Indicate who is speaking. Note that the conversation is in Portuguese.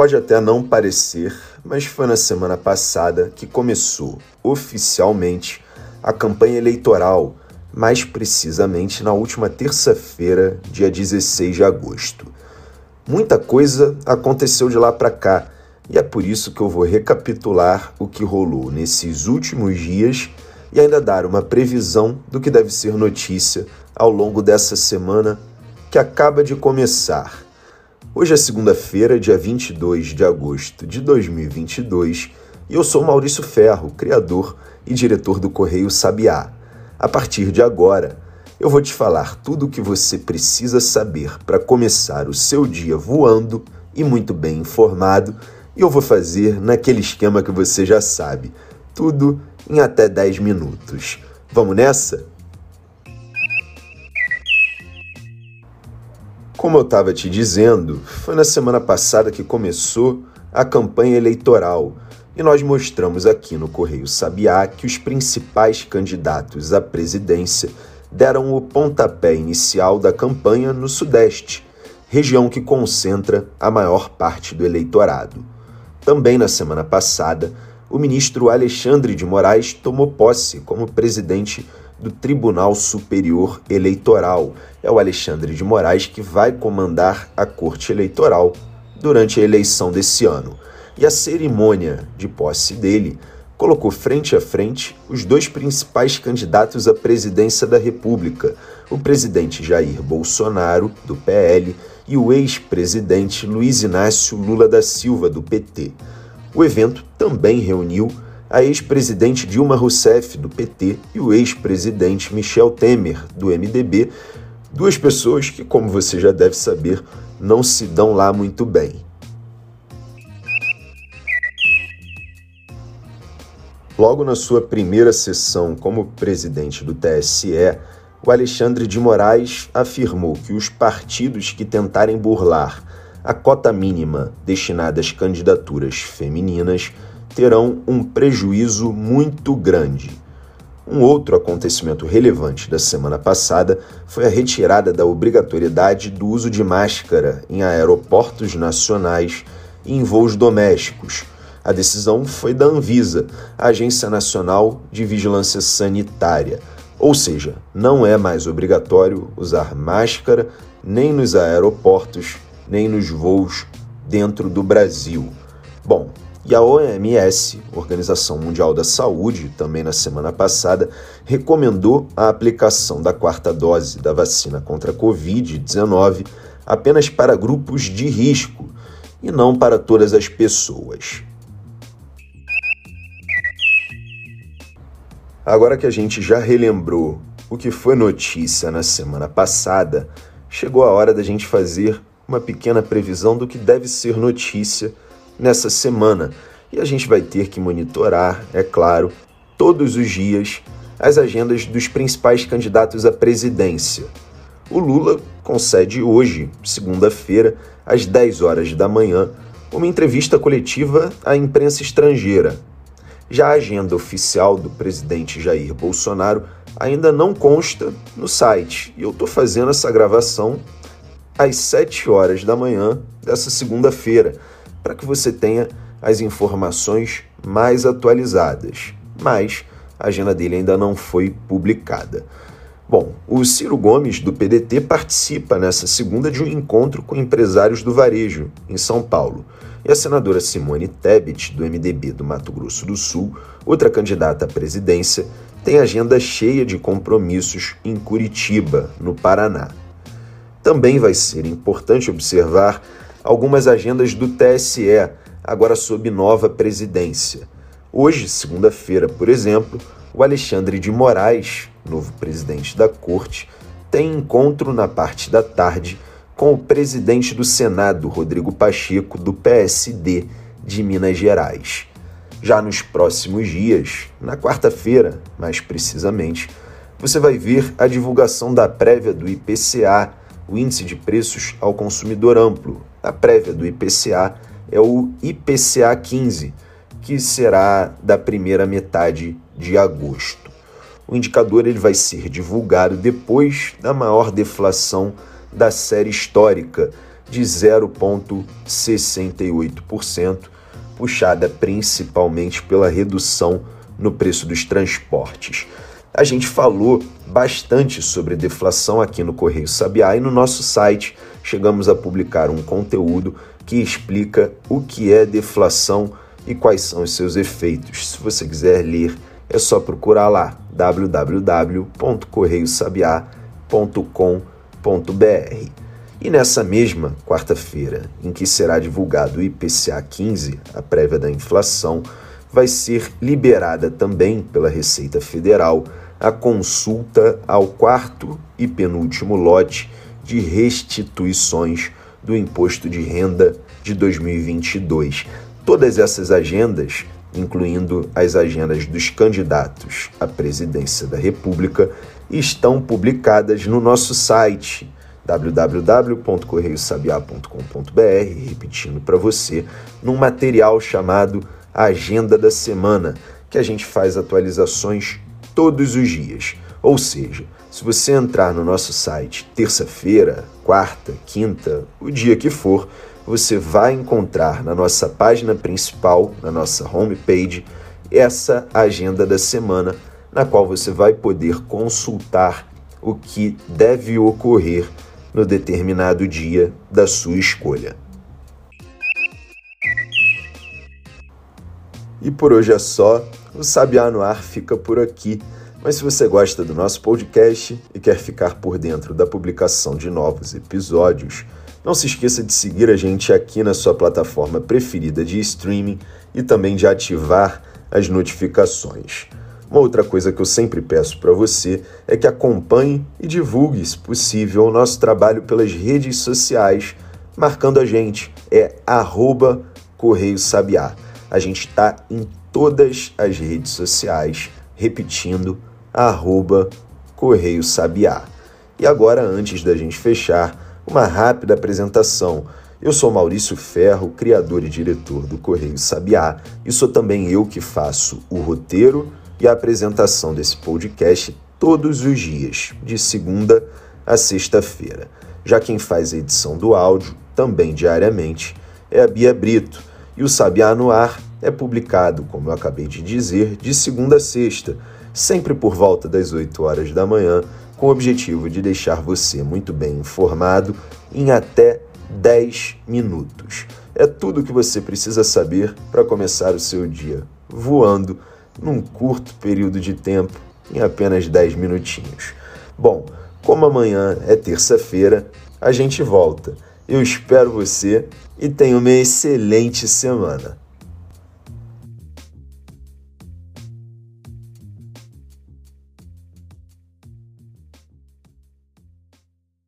Speaker 1: Pode até não parecer, mas foi na semana passada que começou oficialmente a campanha eleitoral, mais precisamente na última terça-feira, dia 16 de agosto. Muita coisa aconteceu de lá para cá e é por isso que eu vou recapitular o que rolou nesses últimos dias e ainda dar uma previsão do que deve ser notícia ao longo dessa semana que acaba de começar. Hoje é segunda-feira, dia 22 de agosto de 2022, e eu sou Maurício Ferro, criador e diretor do Correio Sabiá. A partir de agora, eu vou te falar tudo o que você precisa saber para começar o seu dia voando e muito bem informado, e eu vou fazer naquele esquema que você já sabe, tudo em até 10 minutos. Vamos nessa? Como eu estava te dizendo, foi na semana passada que começou a campanha eleitoral e nós mostramos aqui no Correio Sabiá que os principais candidatos à presidência deram o pontapé inicial da campanha no Sudeste, região que concentra a maior parte do eleitorado. Também na semana passada, o ministro Alexandre de Moraes tomou posse como presidente do Tribunal Superior Eleitoral. É o Alexandre de Moraes que vai comandar a Corte Eleitoral durante a eleição desse ano. E a cerimônia de posse dele colocou frente a frente os dois principais candidatos à presidência da República, o presidente Jair Bolsonaro, do PL, e o ex-presidente Luiz Inácio Lula da Silva, do PT. O evento também reuniu a ex-presidente Dilma Rousseff, do PT, e o ex-presidente Michel Temer, do MDB, duas pessoas que, como você já deve saber, não se dão lá muito bem. Logo na sua primeira sessão como presidente do TSE, o Alexandre de Moraes afirmou que os partidos que tentarem burlar a cota mínima destinada às candidaturas femininas terão um prejuízo muito grande. Um outro acontecimento relevante da semana passada foi a retirada da obrigatoriedade do uso de máscara em aeroportos nacionais e em voos domésticos. A decisão foi da Anvisa, a Agência Nacional de Vigilância Sanitária. Ou seja, não é mais obrigatório usar máscara nem nos aeroportos, nem nos voos dentro do Brasil. Bom, e a OMS, Organização Mundial da Saúde, também na semana passada, recomendou a aplicação da quarta dose da vacina contra a Covid-19 apenas para grupos de risco e não para todas as pessoas. Agora que a gente já relembrou o que foi notícia na semana passada, chegou a hora da gente fazer uma pequena previsão do que deve ser notícia nessa semana. E a gente vai ter que monitorar, é claro, todos os dias as agendas dos principais candidatos à presidência. O Lula concede hoje, segunda-feira, às 10 horas da manhã, uma entrevista coletiva à imprensa estrangeira. Já a agenda oficial do presidente Jair Bolsonaro ainda não consta no site, e eu estou fazendo essa gravação às 7 horas da manhã dessa segunda-feira para que você tenha as informações mais atualizadas. Mas a agenda dele ainda não foi publicada. Bom, o Ciro Gomes, do PDT, participa nessa segunda de um encontro com empresários do varejo, em São Paulo. E a senadora Simone Tebet, do MDB do Mato Grosso do Sul, outra candidata à presidência, tem agenda cheia de compromissos em Curitiba, no Paraná. Também vai ser importante observar algumas agendas do TSE, agora sob nova presidência. Hoje, segunda-feira, por exemplo, o Alexandre de Moraes, novo presidente da Corte, tem encontro na parte da tarde com o presidente do Senado, Rodrigo Pacheco, do PSD de Minas Gerais. Já nos próximos dias, na quarta-feira, mais precisamente, você vai ver a divulgação da prévia do IPCA, o Índice de Preços ao Consumidor Amplo, a prévia do IPCA é o IPCA 15, que será da primeira metade de agosto. O indicador ele vai ser divulgado depois da maior deflação da série histórica de 0,68%, puxada principalmente pela redução no preço dos transportes. A gente falou bastante sobre deflação aqui no Correio Sabiá e no nosso site chegamos a publicar um conteúdo que explica o que é deflação e quais são os seus efeitos. Se você quiser ler, é só procurar lá www.correiosabiá.com.br. E nessa mesma quarta-feira, em que será divulgado o IPCA 15, a prévia da inflação, vai ser liberada também pela Receita Federal a consulta ao quarto e penúltimo lote de restituições do imposto de renda de 2022. Todas essas agendas, incluindo as agendas dos candidatos à presidência da República, estão publicadas no nosso site www.correiosabiá.com.br, repetindo para você, num material chamado Agenda da Semana, que a gente faz atualizações todos os dias. Ou seja, se você entrar no nosso site terça-feira, quarta, quinta, o dia que for, você vai encontrar na nossa página principal, na nossa homepage, essa agenda da semana, na qual você vai poder consultar o que deve ocorrer no determinado dia da sua escolha. E por hoje é só. O Sabiá no Ar fica por aqui. Mas se você gosta do nosso podcast e quer ficar por dentro da publicação de novos episódios, não se esqueça de seguir a gente aqui na sua plataforma preferida de streaming e também de ativar as notificações. Uma outra coisa que eu sempre peço para você é que acompanhe e divulgue, se possível, o nosso trabalho pelas redes sociais, marcando a gente. É arroba Correio Sabiá. A gente está em todas as redes sociais, repetindo, arroba Correio Sabiá. E agora, antes da gente fechar, uma rápida apresentação. Eu sou Maurício Ferro, criador e diretor do Correio Sabiá, e sou também eu que faço o roteiro e a apresentação desse podcast todos os dias, de segunda a sexta-feira. Já quem faz a edição do áudio, também diariamente, é a Bia Brito e o Sabiá no Ar é publicado, como eu acabei de dizer, de segunda a sexta, sempre por volta das 8 horas da manhã, com o objetivo de deixar você muito bem informado em até 10 minutos. É tudo o que você precisa saber para começar o seu dia voando num curto período de tempo, em apenas 10 minutinhos. Bom, como amanhã é terça-feira, a gente volta. Eu espero você e tenha uma excelente semana.